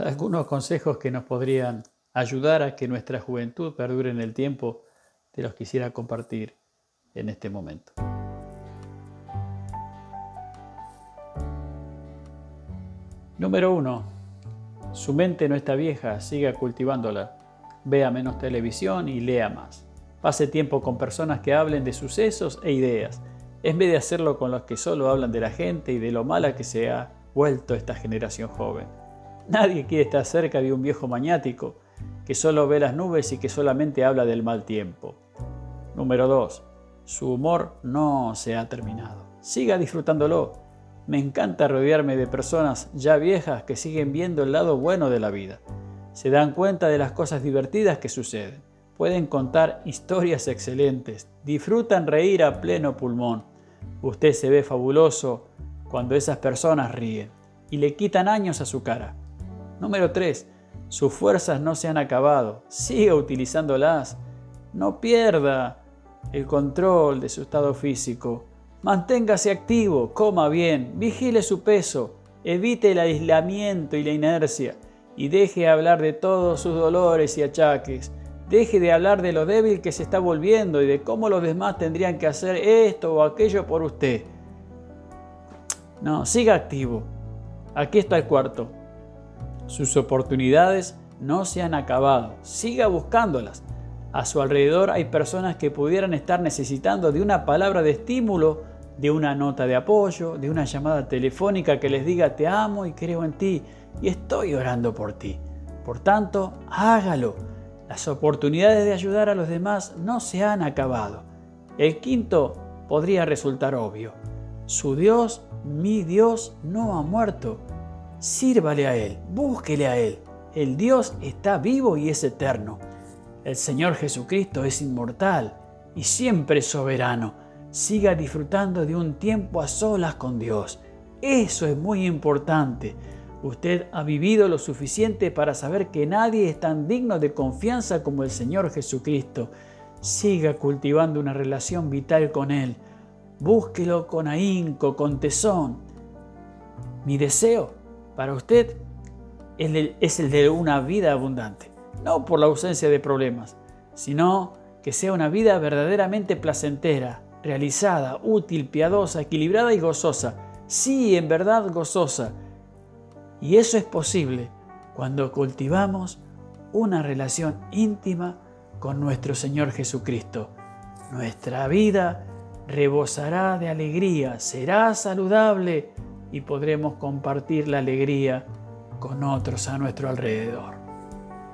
algunos consejos que nos podrían ayudar a que nuestra juventud perdure en el tiempo, te los quisiera compartir en este momento. Número uno, su mente no está vieja, siga cultivándola. Vea menos televisión y lea más. Pase tiempo con personas que hablen de sucesos e ideas, en vez de hacerlo con los que solo hablan de la gente y de lo mala que se ha vuelto esta generación joven. Nadie quiere estar cerca de un viejo maniático que solo ve las nubes y que solamente habla del mal tiempo. Número 2. Su humor no se ha terminado. Siga disfrutándolo. Me encanta rodearme de personas ya viejas que siguen viendo el lado bueno de la vida. Se dan cuenta de las cosas divertidas que suceden. Pueden contar historias excelentes. Disfrutan reír a pleno pulmón. Usted se ve fabuloso cuando esas personas ríen y le quitan años a su cara. Número 3. Sus fuerzas no se han acabado. Siga utilizándolas. No pierda el control de su estado físico. Manténgase activo, coma bien, vigile su peso, evite el aislamiento y la inercia y deje de hablar de todos sus dolores y achaques. Deje de hablar de lo débil que se está volviendo y de cómo los demás tendrían que hacer esto o aquello por usted. No, siga activo. Aquí está el cuarto. Sus oportunidades no se han acabado. Siga buscándolas. A su alrededor hay personas que pudieran estar necesitando de una palabra de estímulo, de una nota de apoyo, de una llamada telefónica que les diga te amo y creo en ti y estoy orando por ti. Por tanto, hágalo. Las oportunidades de ayudar a los demás no se han acabado. El quinto podría resultar obvio. Su Dios, mi Dios, no ha muerto. Sírvale a Él, búsquele a Él. El Dios está vivo y es eterno. El Señor Jesucristo es inmortal y siempre soberano. Siga disfrutando de un tiempo a solas con Dios. Eso es muy importante. Usted ha vivido lo suficiente para saber que nadie es tan digno de confianza como el Señor Jesucristo. Siga cultivando una relación vital con Él. Búsquelo con ahínco, con tesón. Mi deseo para usted es el de una vida abundante no por la ausencia de problemas, sino que sea una vida verdaderamente placentera, realizada, útil, piadosa, equilibrada y gozosa. Sí, en verdad gozosa. Y eso es posible cuando cultivamos una relación íntima con nuestro Señor Jesucristo. Nuestra vida rebosará de alegría, será saludable y podremos compartir la alegría con otros a nuestro alrededor.